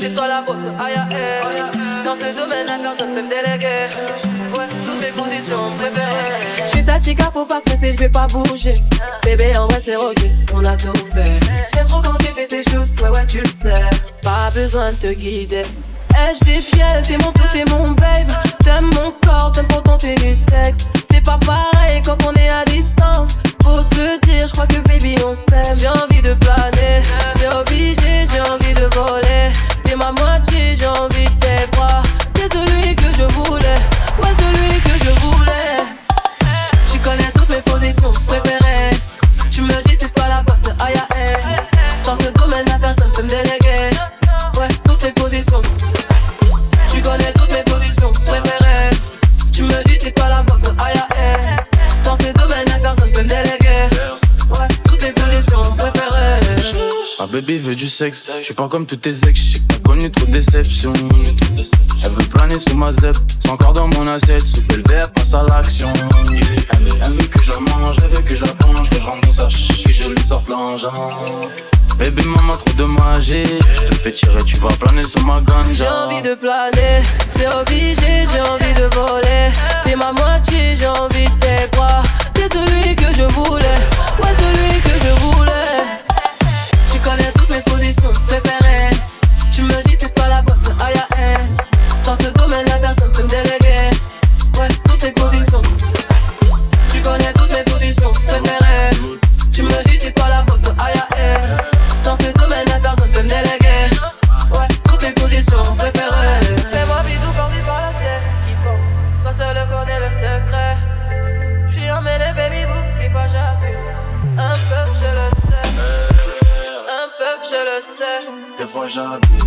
c'est toi la bosse, aïe aïe. Dans ce domaine, la personne peut me déléguer. Ouais, toutes les positions préférées. J'suis ta chica, faut pas stresser, j'vais pas bouger. Bébé, en vrai, c'est ok, on a tout fait. J'aime trop quand tu fais ces choses, ouais, ouais, tu le sais. Pas besoin de te guider. Ai-je des pieds, t'es mon tout, t'es mon babe. T'aimes mon corps, t'aimes quand on fait du sexe. C'est pas pareil quand on est à distance. Faut se dire, je crois que baby on s'aime. J'ai envie de planer, j'ai envie de tes bras. T'es Baby veut du sexe, je suis pas comme tous tes ex, j'ai pas connu trop de déceptions. Elle veut planer sous ma zep, c'est encore dans mon assiette, sous le verre, passe à l'action. Elle veut, que je mange, elle veut que je la que je rentre dans sa que je lui sorte l'engin. Baby maman trop de magie, je te fais tirer, tu vas planer sur ma ganja. J'ai envie de planer, c'est obligé, j'ai envie de voler. Connais toutes mes positions préférées. Tu me dis c'est toi la bosse, aïe aïe. Dans ce domaine, la personne peut me déléguer. Ouais, toutes les positions préférées. Fais-moi bisous par-ci par-là, c'est kiffant. Toi seul connais le secret. J'suis emmêlé, baby boo, des fois j'abuse. Un peu, je le sais. Un peu, je le sais. Des fois j'abuse.